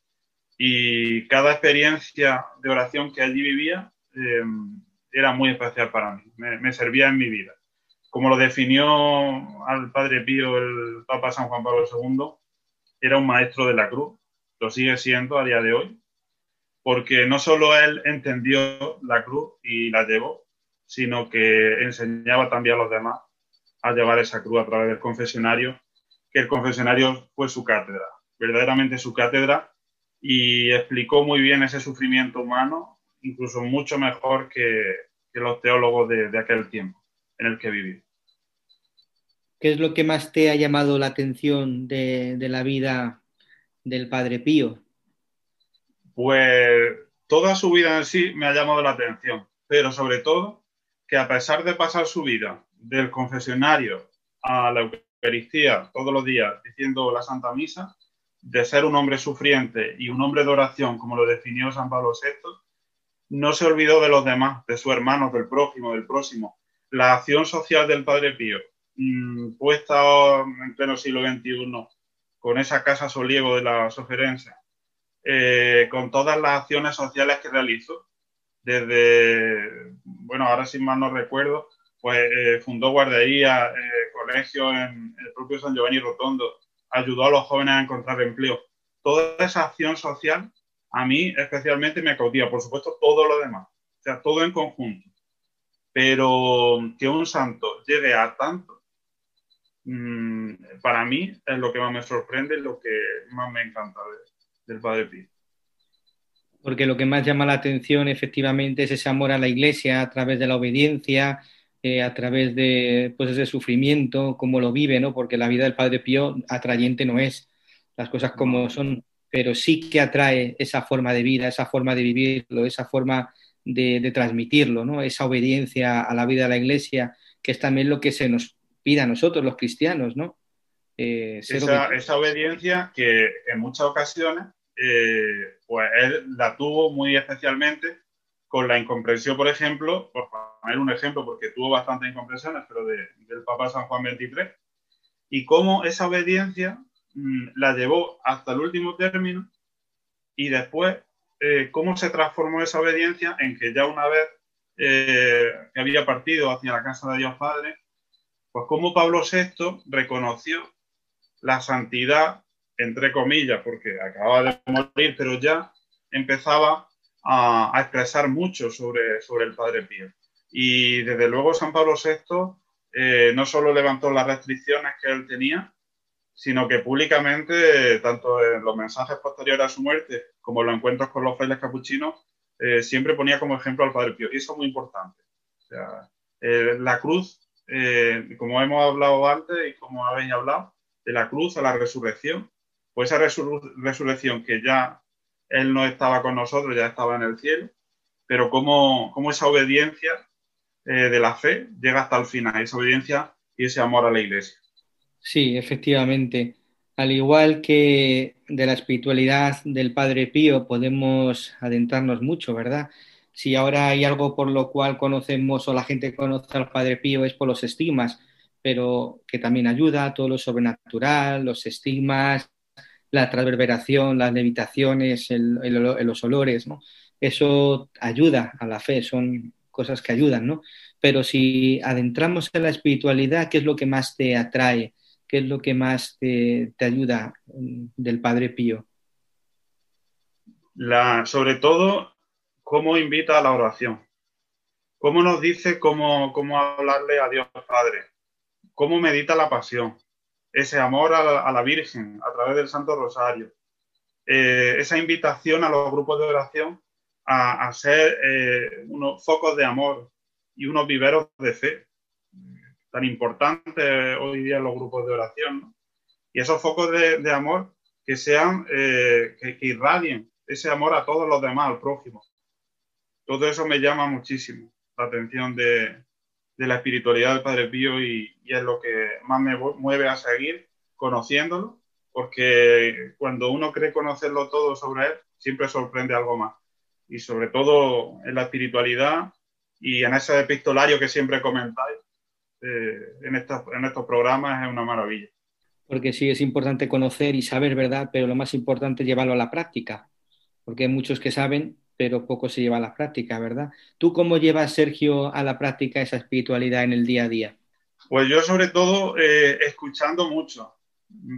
Y cada experiencia de oración que allí vivía, eh, era muy especial para mí, me, servía en mi vida. Como lo definió al Padre Pío el Papa San Juan Pablo II, era un maestro de la cruz, lo sigue siendo a día de hoy, porque no solo él entendió la cruz y la llevó, sino que enseñaba también a los demás a llevar esa cruz a través del confesionario, que el confesionario fue su cátedra, verdaderamente su cátedra, y explicó muy bien ese sufrimiento humano incluso mucho mejor que, que los teólogos de, de, aquel tiempo en el que viví. ¿Qué es lo que más te ha llamado la atención de, de la vida del Padre Pío? Pues toda su vida en sí me ha llamado la atención, pero sobre todo que a pesar de pasar su vida del confesionario a la Eucaristía todos los días diciendo la Santa Misa, de ser un hombre sufriente y un hombre de oración, como lo definió San Pablo VI, no se olvidó de los demás, de sus hermanos, del prójimo, del próximo. La acción social del Padre Pío, mmm, puesta en pleno siglo XXI, con esa casa soliego de la Soferencia, eh, con todas las acciones sociales que realizó, desde, bueno, ahora sin más no recuerdo, pues eh, fundó guardería, eh, colegio en el propio San Giovanni Rotondo, ayudó a los jóvenes a encontrar empleo. Toda esa acción social a mí especialmente me cautiva, por supuesto, todo lo demás, o sea, todo en conjunto. Pero que un santo llegue a tanto, mmm, para mí es lo que más me sorprende, lo que más me encanta de, del Padre Pío. Porque lo que más llama la atención efectivamente es ese amor a la iglesia a través de la obediencia, eh, a través de pues, ese sufrimiento, cómo lo vive, ¿no? Porque la vida del Padre Pío atrayente no es, las cosas como son pero sí que atrae esa forma de vida, esa forma de vivirlo, esa forma de, de transmitirlo, ¿no? esa obediencia a la vida de la iglesia, que es también lo que se nos pide a nosotros, los cristianos, ¿no? Eh, esa, esa, obediencia que en muchas ocasiones eh, pues él la tuvo muy especialmente con la incomprensión, por ejemplo, por poner un ejemplo, porque tuvo bastantes incomprensiones, pero de, del Papa San Juan XXIII, y cómo esa obediencia la llevó hasta el último término y después eh, cómo se transformó esa obediencia en que ya una vez eh, que había partido hacia la casa de Dios Padre, pues cómo Pablo VI reconoció la santidad, entre comillas, porque acababa de morir, pero ya empezaba a, a expresar mucho sobre, sobre el Padre Pío. Y desde luego San Pablo VI eh, no solo levantó las restricciones que él tenía, sino que públicamente, tanto en los mensajes posteriores a su muerte como en los encuentros con los frailes capuchinos, eh, siempre ponía como ejemplo al Padre Pío. Y eso es muy importante. Eh, la cruz, eh, como hemos hablado antes y como habéis hablado, de la cruz a la resurrección, pues esa resur resurrección que ya Él no estaba con nosotros, ya estaba en el cielo, pero como, como esa obediencia de la fe llega hasta el final, esa obediencia y ese amor a la iglesia. Sí, efectivamente. Al igual que de la espiritualidad del Padre Pío podemos adentrarnos mucho, ¿verdad? Si ahora hay algo por lo cual conocemos o la gente conoce al Padre Pío es por los estigmas, pero que también ayuda a todo lo sobrenatural, los estigmas, la transverberación, las levitaciones, el, el, los olores, ¿no? Eso ayuda a la fe, son cosas que ayudan, ¿no? Pero si adentramos en la espiritualidad, ¿qué es lo que más te atrae? ¿Qué es lo que más te, ayuda mm, del Padre Pío? La, sobre todo, cómo invita a la oración. Cómo nos dice cómo, cómo hablarle a Dios Padre cómo medita la pasión, ese amor a la, Virgen a través del Santo Rosario, eh, esa invitación a los grupos de oración a, a ser eh, unos focos de amor y unos viveros de fe, tan importantes hoy día en los grupos de oración. Y esos focos de, amor que sean, eh, que, que irradien ese amor a todos los demás, al prójimo. Todo eso me llama muchísimo la atención de, de la espiritualidad del Padre Pío y, y, es lo que más me mueve a seguir conociéndolo, porque cuando uno cree conocerlo todo sobre él, siempre sorprende algo más. Y sobre todo en la espiritualidad y en ese epistolario que siempre comentáis eh, en, estos, en estos programas es una maravilla. Porque sí, es importante conocer y saber, ¿verdad? Pero lo más importante es llevarlo a la práctica, porque hay muchos que saben, pero poco se lleva a la práctica, ¿verdad? ¿Tú cómo llevas, Sergio, a la práctica esa espiritualidad en el día a día? Pues yo sobre todo eh, escuchando mucho,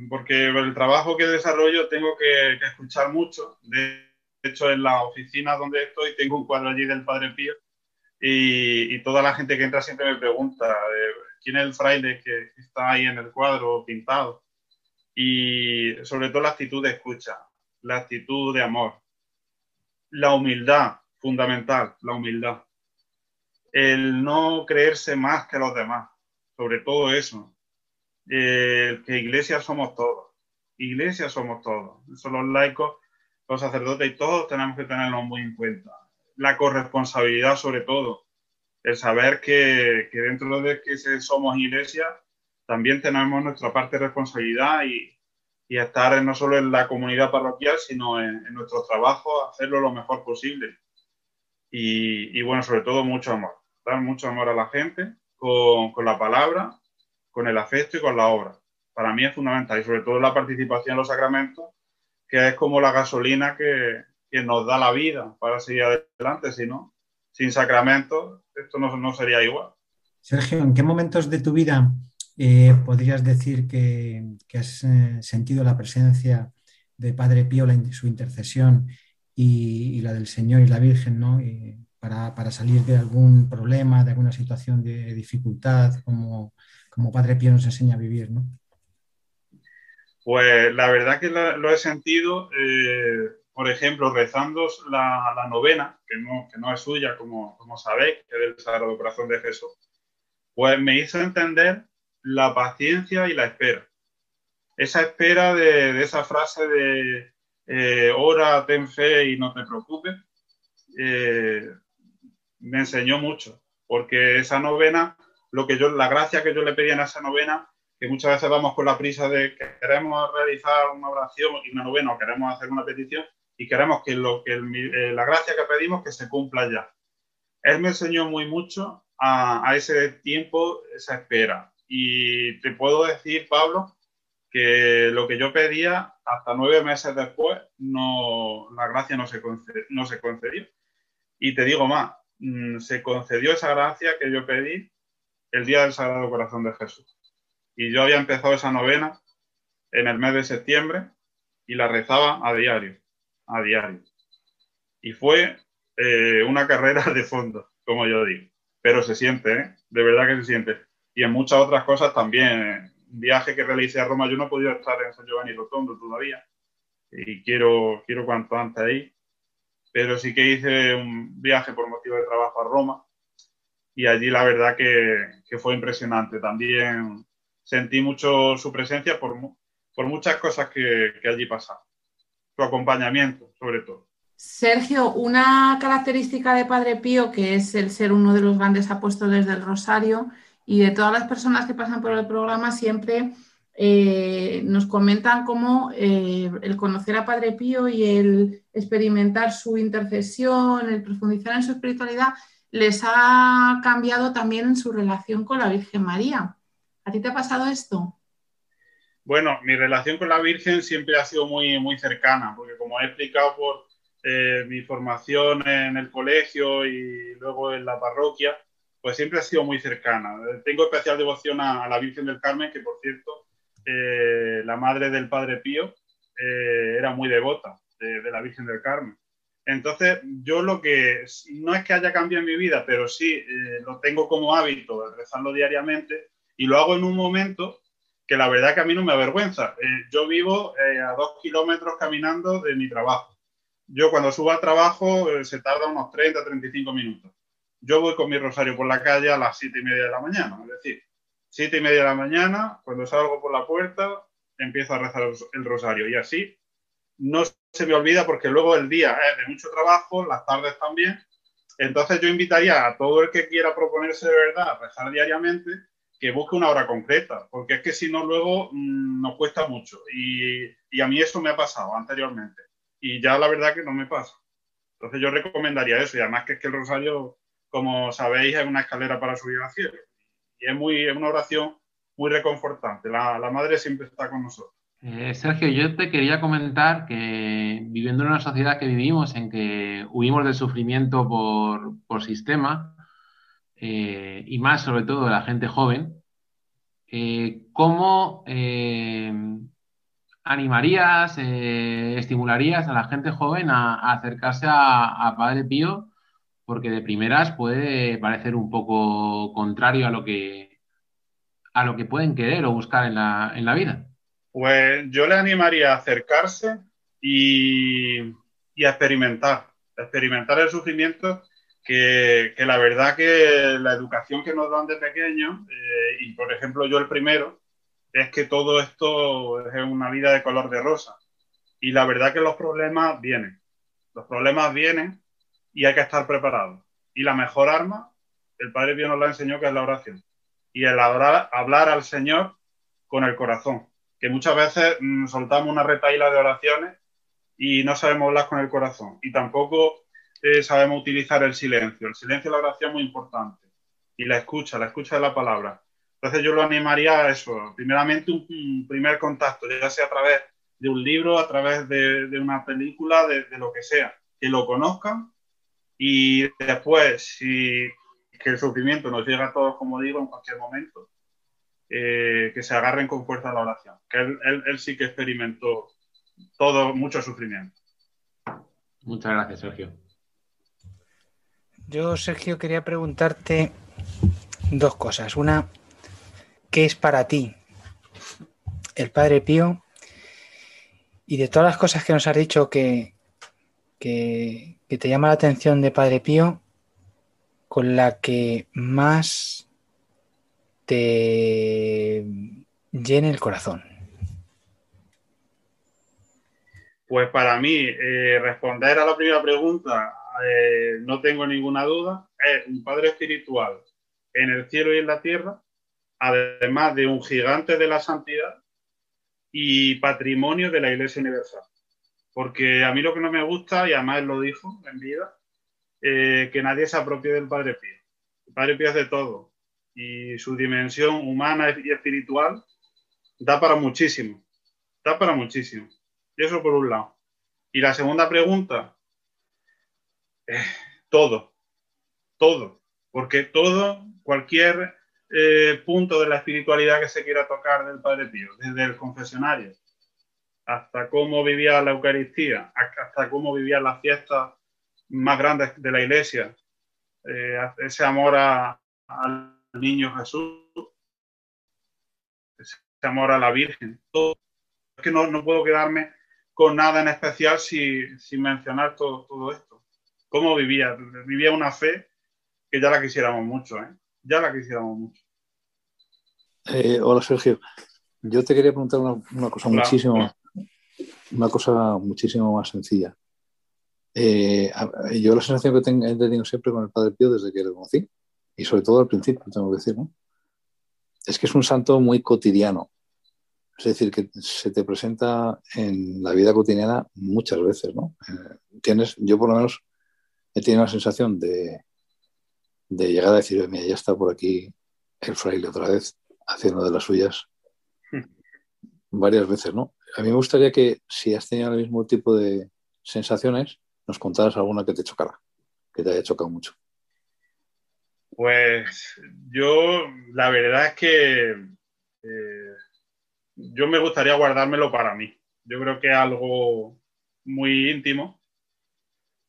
porque el trabajo que desarrollo tengo que, que, escuchar mucho. De hecho, en la oficina donde estoy tengo un cuadro allí del Padre Pío y, toda la gente que entra siempre me pregunta eh, quién es el fraile que está ahí en el cuadro pintado. Y sobre todo la actitud de escucha, la actitud de amor, la humildad, fundamental, la humildad. El no creerse más que los demás, sobre todo eso. Eh, que iglesia somos todos. Iglesia somos todos. Son los laicos, los sacerdotes y todos tenemos que tenerlo muy en cuenta. La corresponsabilidad sobre todo. El saber que, que dentro de que somos iglesia, también tenemos nuestra parte de responsabilidad y, y estar no solo en la comunidad parroquial, sino en, en nuestro trabajo, hacerlo lo mejor posible. Y, y, bueno, sobre todo mucho amor, dar mucho amor a la gente con, con, la palabra, con el afecto y con la obra. Para mí es fundamental y sobre todo la participación en los sacramentos, que es como la gasolina que, que nos da la vida para seguir adelante, si no, sin sacramentos esto no, no sería igual. Sergio, ¿en qué momentos de tu vida eh, ¿Podrías decir que, que has eh, sentido la presencia de Padre Pío, la, su intercesión y, y, la del Señor y la Virgen, ¿no? Y para, para, salir de algún problema, de alguna situación de dificultad, como, como Padre Pío nos enseña a vivir, ¿no? Pues la verdad que lo, lo he sentido, eh, por ejemplo, rezando la, la novena, que no, que no, es suya, como, como sabéis, que es del Sagrado Corazón de Jesús, pues me hizo entender la paciencia y la espera. Esa espera de, de esa frase de eh, ora, ten fe y no te preocupes, eh, me enseñó mucho, porque esa novena, lo que yo, la gracia que yo le pedía en esa novena, que muchas veces vamos con la prisa de que queremos realizar una oración y una novena o queremos hacer una petición y queremos que, lo, que eh, la gracia que pedimos que se cumpla ya. Él me enseñó muy mucho a, a ese tiempo, esa espera. Y te puedo decir, Pablo, que lo que yo pedía hasta nueve meses después, no, la gracia no se, concedió, no se concedió. Y te digo más, mm, se concedió esa gracia que yo pedí el día del Sagrado Corazón de Jesús. Y yo había empezado esa novena en el mes de septiembre y la rezaba a diario, a diario. Y fue eh, una carrera de fondo, como yo digo. Pero se siente, ¿eh? de verdad que se siente. Y en muchas otras cosas también un viaje que realicé a Roma, yo no he estar en San Giovanni Rotondo todavía y quiero, quiero cuanto antes ahí, pero sí que hice un viaje por motivo de trabajo a Roma y allí la verdad que, que fue impresionante. También sentí mucho su presencia por, por muchas cosas que, que allí pasaron, su acompañamiento sobre todo. Sergio, una característica de Padre Pío, que es el ser uno de los grandes apóstoles del Rosario, y de todas las personas que pasan por el programa siempre eh, nos comentan cómo eh, el conocer a Padre Pío y el experimentar su intercesión, el profundizar en su espiritualidad, les ha cambiado también en su relación con la Virgen María. ¿A ti te ha pasado esto? Bueno, mi relación con la Virgen siempre ha sido muy, muy cercana, porque como he explicado por eh, mi formación en el colegio y luego en la parroquia, pues siempre ha sido muy cercana. Tengo especial devoción a, la Virgen del Carmen, que por cierto, eh, la madre del Padre Pío eh, era muy devota de, la Virgen del Carmen. Entonces, yo lo que no es que haya cambiado en mi vida, pero sí eh, lo tengo como hábito, rezarlo diariamente, y lo hago en un momento que la verdad que a mí no me avergüenza. yo vivo a dos kilómetros caminando de mi trabajo. Yo cuando subo al trabajo se tarda unos 30, 35 minutos yo voy con mi rosario por la calle a las siete y media de la mañana. Es decir, siete y media de la mañana, cuando salgo por la puerta, empiezo a rezar el rosario. Y así no se me olvida porque luego el día es de mucho trabajo, las tardes también. Entonces yo invitaría a todo el que quiera proponerse de verdad a rezar diariamente que busque una hora concreta, porque es que si no luego mmm, nos cuesta mucho. Y, y, a mí eso me ha pasado anteriormente. Y ya la verdad que no me pasa. Entonces yo recomendaría eso. Y además que es que el rosario como sabéis, es una escalera para subir al cielo. Y es, muy, es una oración muy reconfortante. La, la madre siempre está con nosotros. Eh, Sergio, yo te quería comentar que viviendo en una sociedad que vivimos en que huimos del sufrimiento por, por sistema, eh, y más sobre todo de la gente joven, eh, ¿cómo eh, animarías, estimularías a la gente joven a, acercarse a, Padre Pío porque de primeras puede parecer un poco contrario a lo que, a lo que pueden querer o buscar en la, en la vida. Pues yo le animaría a acercarse y, y a experimentar, experimentar el sufrimiento que, la verdad que la educación que nos dan de pequeños, eh, y por ejemplo yo el primero, es que todo esto es una vida de color de rosa. Y la verdad que los problemas vienen. Los problemas vienen y hay que estar preparado. Y la mejor arma, el Padre Pío nos la enseñó, que es la oración. Y el hablar, al Señor con el corazón. Que muchas veces mmm, soltamos una retaíla de oraciones y no sabemos hablar con el corazón. Y tampoco eh, sabemos utilizar el silencio. El silencio de la oración es muy importante. Y la escucha, la escucha de la palabra. Entonces yo lo animaría a eso. Primeramente un, un primer contacto, ya sea a través de un libro, a través de, de una película, de, de, lo que sea. Que lo conozcan y después, si que el sufrimiento nos llega a todos, como digo, en cualquier momento, eh, que se agarren con fuerza a la oración. Que él, él, él, sí que experimentó todo, mucho sufrimiento. Muchas gracias, Sergio. Yo, Sergio, quería preguntarte dos cosas. Una, ¿qué es para ti el Padre Pío? Y de todas las cosas que nos has dicho que, que, te llama la atención de Padre Pío, con la que más te llene el corazón? Pues para mí, eh, responder a la primera pregunta, eh, no tengo ninguna duda, es un Padre espiritual en el cielo y en la tierra, además de un gigante de la santidad y patrimonio de la Iglesia Universal. Porque a mí lo que no me gusta, y además él lo dijo en vida, eh, que nadie se apropie del Padre Pío. El Padre Pío es de todo y su dimensión humana y espiritual da para muchísimo, da para muchísimo. Y eso por un lado. Y la segunda pregunta, eh, todo, todo, porque todo, cualquier eh, punto de la espiritualidad que se quiera tocar del Padre Pío, desde el confesionario hasta cómo vivía la Eucaristía, hasta cómo vivía las fiestas más grandes de la Iglesia, eh, ese amor al niño Jesús, ese amor a la Virgen, todo. Es que no, puedo quedarme con nada en especial sin, mencionar todo esto. ¿Cómo vivía? Vivía una fe que ya la quisiéramos mucho, ¿eh? Ya la quisiéramos mucho. Eh, hola Sergio, yo te quería preguntar una, cosa muchísimo, una cosa muchísimo más sencilla. Eh, yo la sensación que tengo, he tenido siempre con el Padre Pío desde que lo conocí, y sobre todo al principio, tengo que decir, ¿no? es que es un santo muy cotidiano. Es decir, que se te presenta en la vida cotidiana muchas veces, ¿no? Eh, tienes, yo por lo menos he tenido la sensación de, de llegar a decir, mira, ya está por aquí el fraile otra vez haciendo de las suyas varias veces, ¿no? A mí me gustaría que si has tenido el mismo tipo de sensaciones, nos contaras alguna que te chocara, que te haya chocado mucho. Pues yo, la verdad es que eh, yo me gustaría guardármelo para mí. Yo creo que es algo muy íntimo,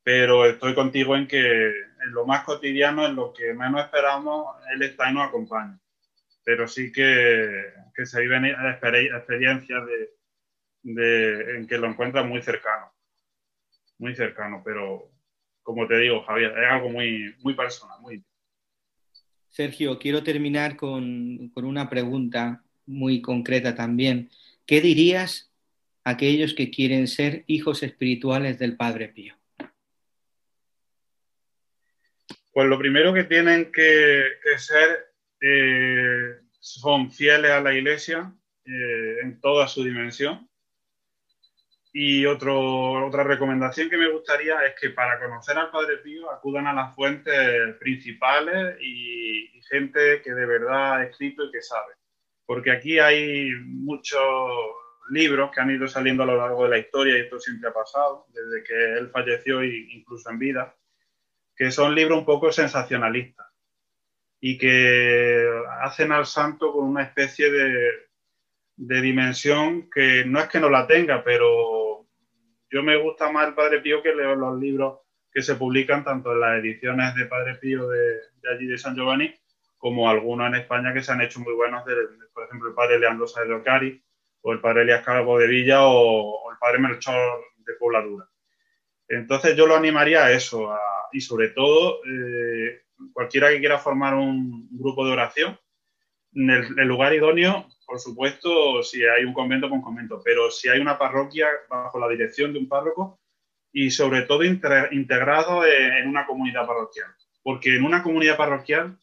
pero estoy contigo en que en lo más cotidiano, en lo que menos esperamos, Él está y nos acompaña. Pero sí que, que se viven experiencias de, de, en que lo encuentras muy cercano, muy cercano, pero como te digo, Javier, es algo muy, muy personal, muy Sergio, quiero terminar con, con una pregunta muy concreta también. ¿Qué dirías a aquellos que quieren ser hijos espirituales del Padre Pío? Pues lo primero que tienen que, ser eh, son fieles a la Iglesia eh, en toda su dimensión. Y otro, otra recomendación que me gustaría es que para conocer al Padre Pío acudan a las fuentes principales y, gente que de verdad ha escrito y que sabe porque aquí hay muchos libros que han ido saliendo a lo largo de la historia y esto siempre ha pasado, desde que él falleció e incluso en vida, que son libros un poco sensacionalistas y que hacen al santo con una especie de, de dimensión que no es que no la tenga, pero yo me gusta más el Padre Pío que leo los libros que se publican tanto en las ediciones de Padre Pío de, de allí de San Giovanni como algunos en España que se han hecho muy buenos, por ejemplo, el padre Leandro Sáez de Ocari, o el padre Elías Calvo de Villa, o, el padre Melchor de Pobladura. Entonces yo lo animaría a eso, y sobre todo, eh, cualquiera que quiera formar un grupo de oración, en el, lugar idóneo, por supuesto, si hay un convento, con pues convento, pero si hay una parroquia bajo la dirección de un párroco y sobre todo integrado en una comunidad parroquial. Porque en una comunidad parroquial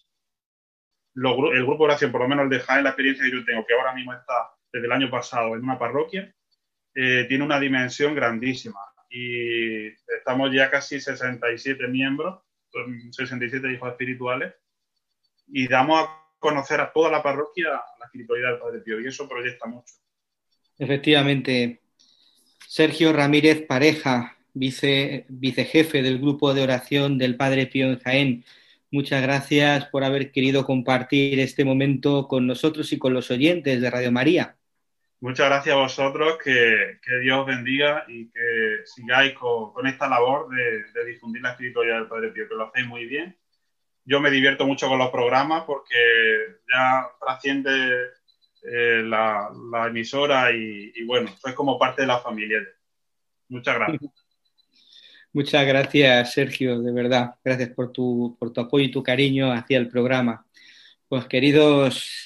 el grupo de oración, por lo menos el de Jaén, la experiencia que yo tengo, que ahora mismo está desde el año pasado en una parroquia, eh, tiene una dimensión grandísima. Y estamos ya casi 67 miembros, 67 hijos espirituales, y damos a conocer a toda la parroquia la espiritualidad del Padre Pío, y eso proyecta mucho. Efectivamente. Sergio Ramírez Pareja, vice, vicejefe del grupo de oración del Padre Pío en Jaén, Muchas gracias por haber querido compartir este momento con nosotros y con los oyentes de Radio María. Muchas gracias a vosotros, que, Dios bendiga y que sigáis con, esta labor de, difundir la espiritualidad del Padre Pío, que lo hacéis muy bien. Yo me divierto mucho con los programas porque ya trasciende eh, la, emisora y, y bueno, sois como parte de la familia. Muchas gracias. [laughs] Muchas gracias, Sergio, de verdad. Gracias por tu, por tu apoyo y tu cariño hacia el programa. Pues queridos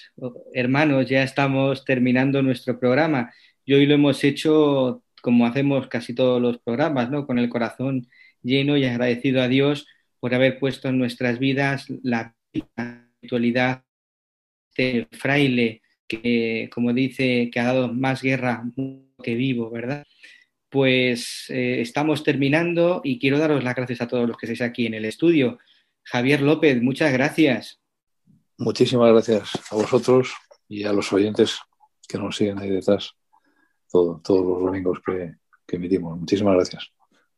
hermanos, ya estamos terminando nuestro programa y hoy lo hemos hecho como hacemos casi todos los programas, ¿no? Con el corazón lleno y agradecido a Dios por haber puesto en nuestras vidas la espiritualidad de fraile, que como dice, que ha dado más guerra que vivo, ¿verdad? Pues eh, estamos terminando y quiero daros las gracias a todos los que estáis aquí en el estudio. Javier López, muchas gracias. Muchísimas gracias a vosotros y a los oyentes que nos siguen ahí detrás todo, todos los domingos que, que emitimos. Muchísimas gracias.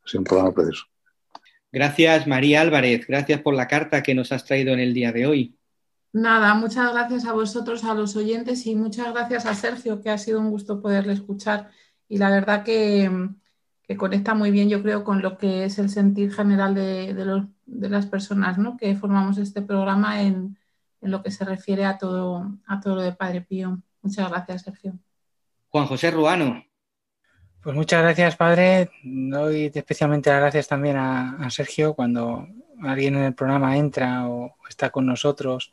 Ha sido un programa precioso. Gracias, María Álvarez. Gracias por la carta que nos has traído en el día de hoy. Nada, muchas gracias a vosotros, a los oyentes y muchas gracias a Sergio, que ha sido un gusto poderle escuchar. Y la verdad que, que conecta muy bien, yo creo, con lo que es el sentir general de, de, los, de las personas ¿no? que formamos este programa en, en, lo que se refiere a todo, a todo lo de Padre Pío. Muchas gracias, Sergio. Juan José Ruano. Pues muchas gracias, padre. Doy especialmente las gracias también a, a, Sergio cuando alguien en el programa entra o está con nosotros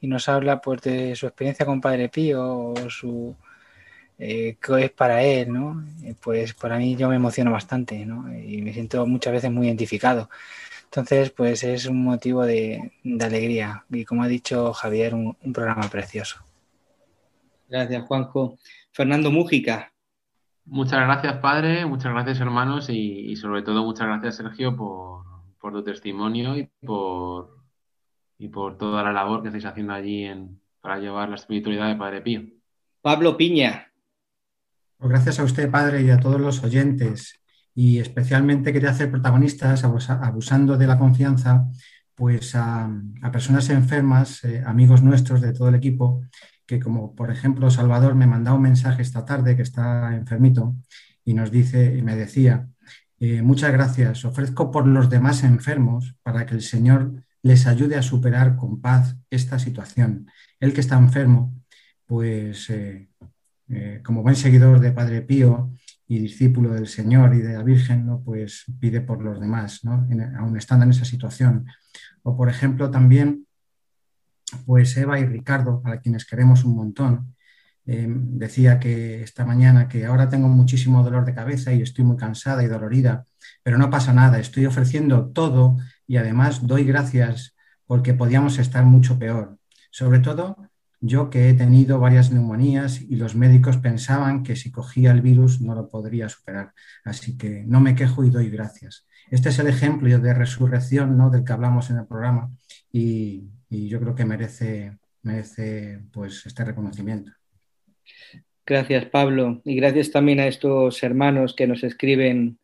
y nos habla pues, de su experiencia con Padre Pío o su eh, qué es para él, ¿no? Pues para mí yo me emociono bastante, ¿no? Y me siento muchas veces muy identificado. Entonces, pues es un motivo de, de alegría y como ha dicho Javier, un, un programa precioso. Gracias, Juanjo. Fernando Mújica. Muchas gracias, padre, muchas gracias, hermanos, y, y sobre todo muchas gracias, Sergio, por, por, tu testimonio y por, y por toda la labor que estáis haciendo allí en, para llevar la espiritualidad de Padre Pío. Pablo Piña. Pues gracias a usted, padre, y a todos los oyentes. Y especialmente quería hacer protagonistas, abusando de la confianza, pues a, personas enfermas, eh, amigos nuestros de todo el equipo, que como por ejemplo Salvador me mandaba un mensaje esta tarde que está enfermito y nos dice y me decía, eh, muchas gracias, ofrezco por los demás enfermos para que el Señor les ayude a superar con paz esta situación. El que está enfermo, pues eh, como buen seguidor de Padre Pío discípulo del Señor y de la Virgen, ¿no? pues pide por los demás, ¿no? en, aún estando en esa situación. O por ejemplo también pues Eva y Ricardo, a quienes queremos un montón, eh, decía que esta mañana que ahora tengo muchísimo dolor de cabeza y estoy muy cansada y dolorida, pero no pasa nada, estoy ofreciendo todo y además doy gracias porque podíamos estar mucho peor. Sobre todo yo que he tenido varias neumonías y los médicos pensaban que si cogía el virus no lo podría superar. Así que no me quejo y doy gracias. Este es el ejemplo de resurrección ¿no? del que hablamos en el programa y, yo creo que merece, merece pues, este reconocimiento. Gracias, Pablo. Y gracias también a estos hermanos que nos escriben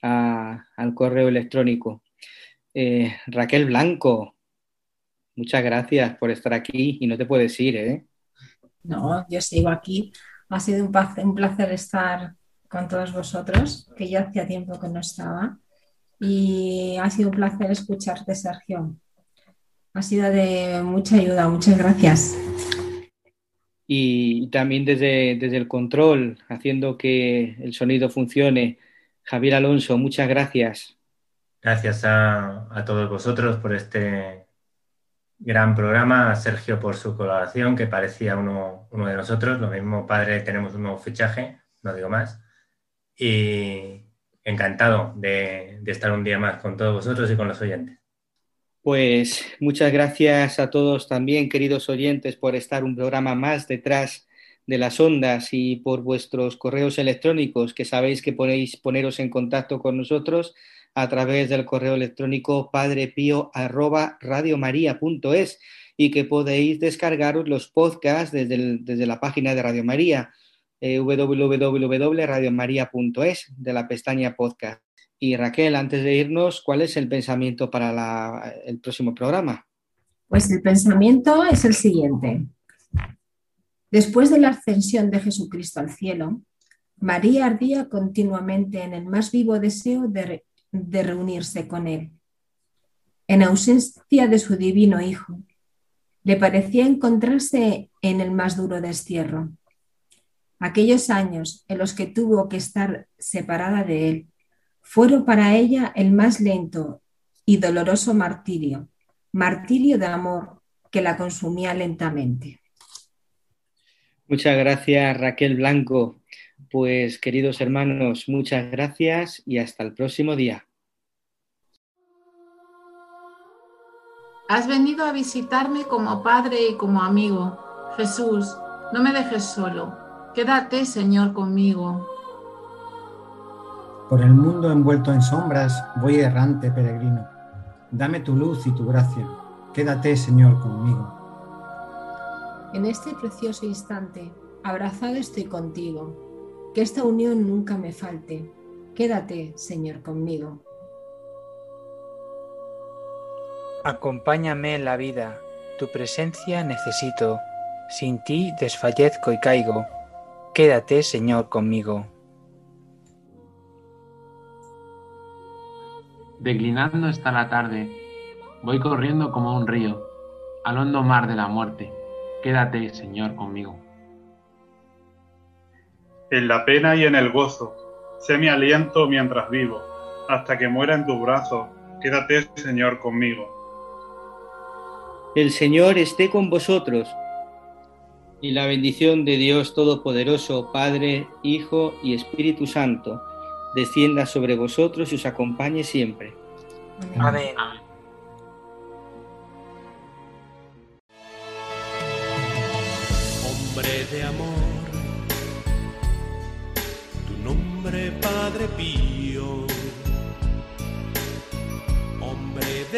al correo electrónico. Eh, Raquel Blanco, muchas gracias por estar aquí y no te puedes ir, ¿eh? No, yo sigo aquí. Ha sido un placer, un placer estar con todos vosotros, que ya hacía tiempo que no estaba. Y ha sido un placer escucharte, Sergio. Ha sido de mucha ayuda, muchas gracias. Y también desde, desde el control, haciendo que el sonido funcione. Javier Alonso, muchas gracias. Gracias a, a, todos vosotros por este gran programa, a Sergio por su colaboración, que parecía uno, uno de nosotros. Lo mismo, padre, tenemos un nuevo fichaje, no digo más. Y encantado de, de estar un día más con todos vosotros y con los oyentes. Pues muchas gracias a todos también, queridos oyentes, por estar un programa más detrás de las ondas y por vuestros correos electrónicos, que sabéis que podéis poneros en contacto con nosotros a través del correo electrónico padrepío@radiomaria.es y que podéis descargaros los podcasts desde, desde la página de Radio María eh, www.radiomaria.es de la pestaña podcast. Y Raquel, antes de irnos, ¿cuál es el pensamiento para el próximo programa? Pues el pensamiento es el siguiente. Después de la ascensión de Jesucristo al cielo, María ardía continuamente en el más vivo deseo de, de reunirse con Él. En ausencia de su divino Hijo, le parecía encontrarse en el más duro destierro. Aquellos años en los que tuvo que estar separada de Él fueron para ella el más lento y doloroso martirio, martirio de amor que la consumía lentamente. Muchas gracias, Raquel Blanco. Pues queridos hermanos, muchas gracias y hasta el próximo día. Has venido a visitarme como padre y como amigo. Jesús, no me dejes solo. Quédate, Señor, conmigo. Por el mundo envuelto en sombras, voy errante peregrino. Dame tu luz y tu gracia. Quédate, Señor, conmigo. En este precioso instante, abrazado estoy contigo. Que esta unión nunca me falte. Quédate, Señor, conmigo. Acompáñame en la vida, tu presencia necesito. Sin ti desfallezco y caigo. Quédate, Señor, conmigo. Declinando está la tarde, voy corriendo como un río, al hondo mar de la muerte. Quédate, Señor, conmigo. En la pena y en el gozo, sé mi aliento mientras vivo, hasta que muera en tus brazos. Quédate, Señor, conmigo. El Señor esté con vosotros. Y la bendición de Dios Todopoderoso, Padre, Hijo y Espíritu Santo, descienda sobre vosotros y os acompañe siempre. Amén. Hombre de amor,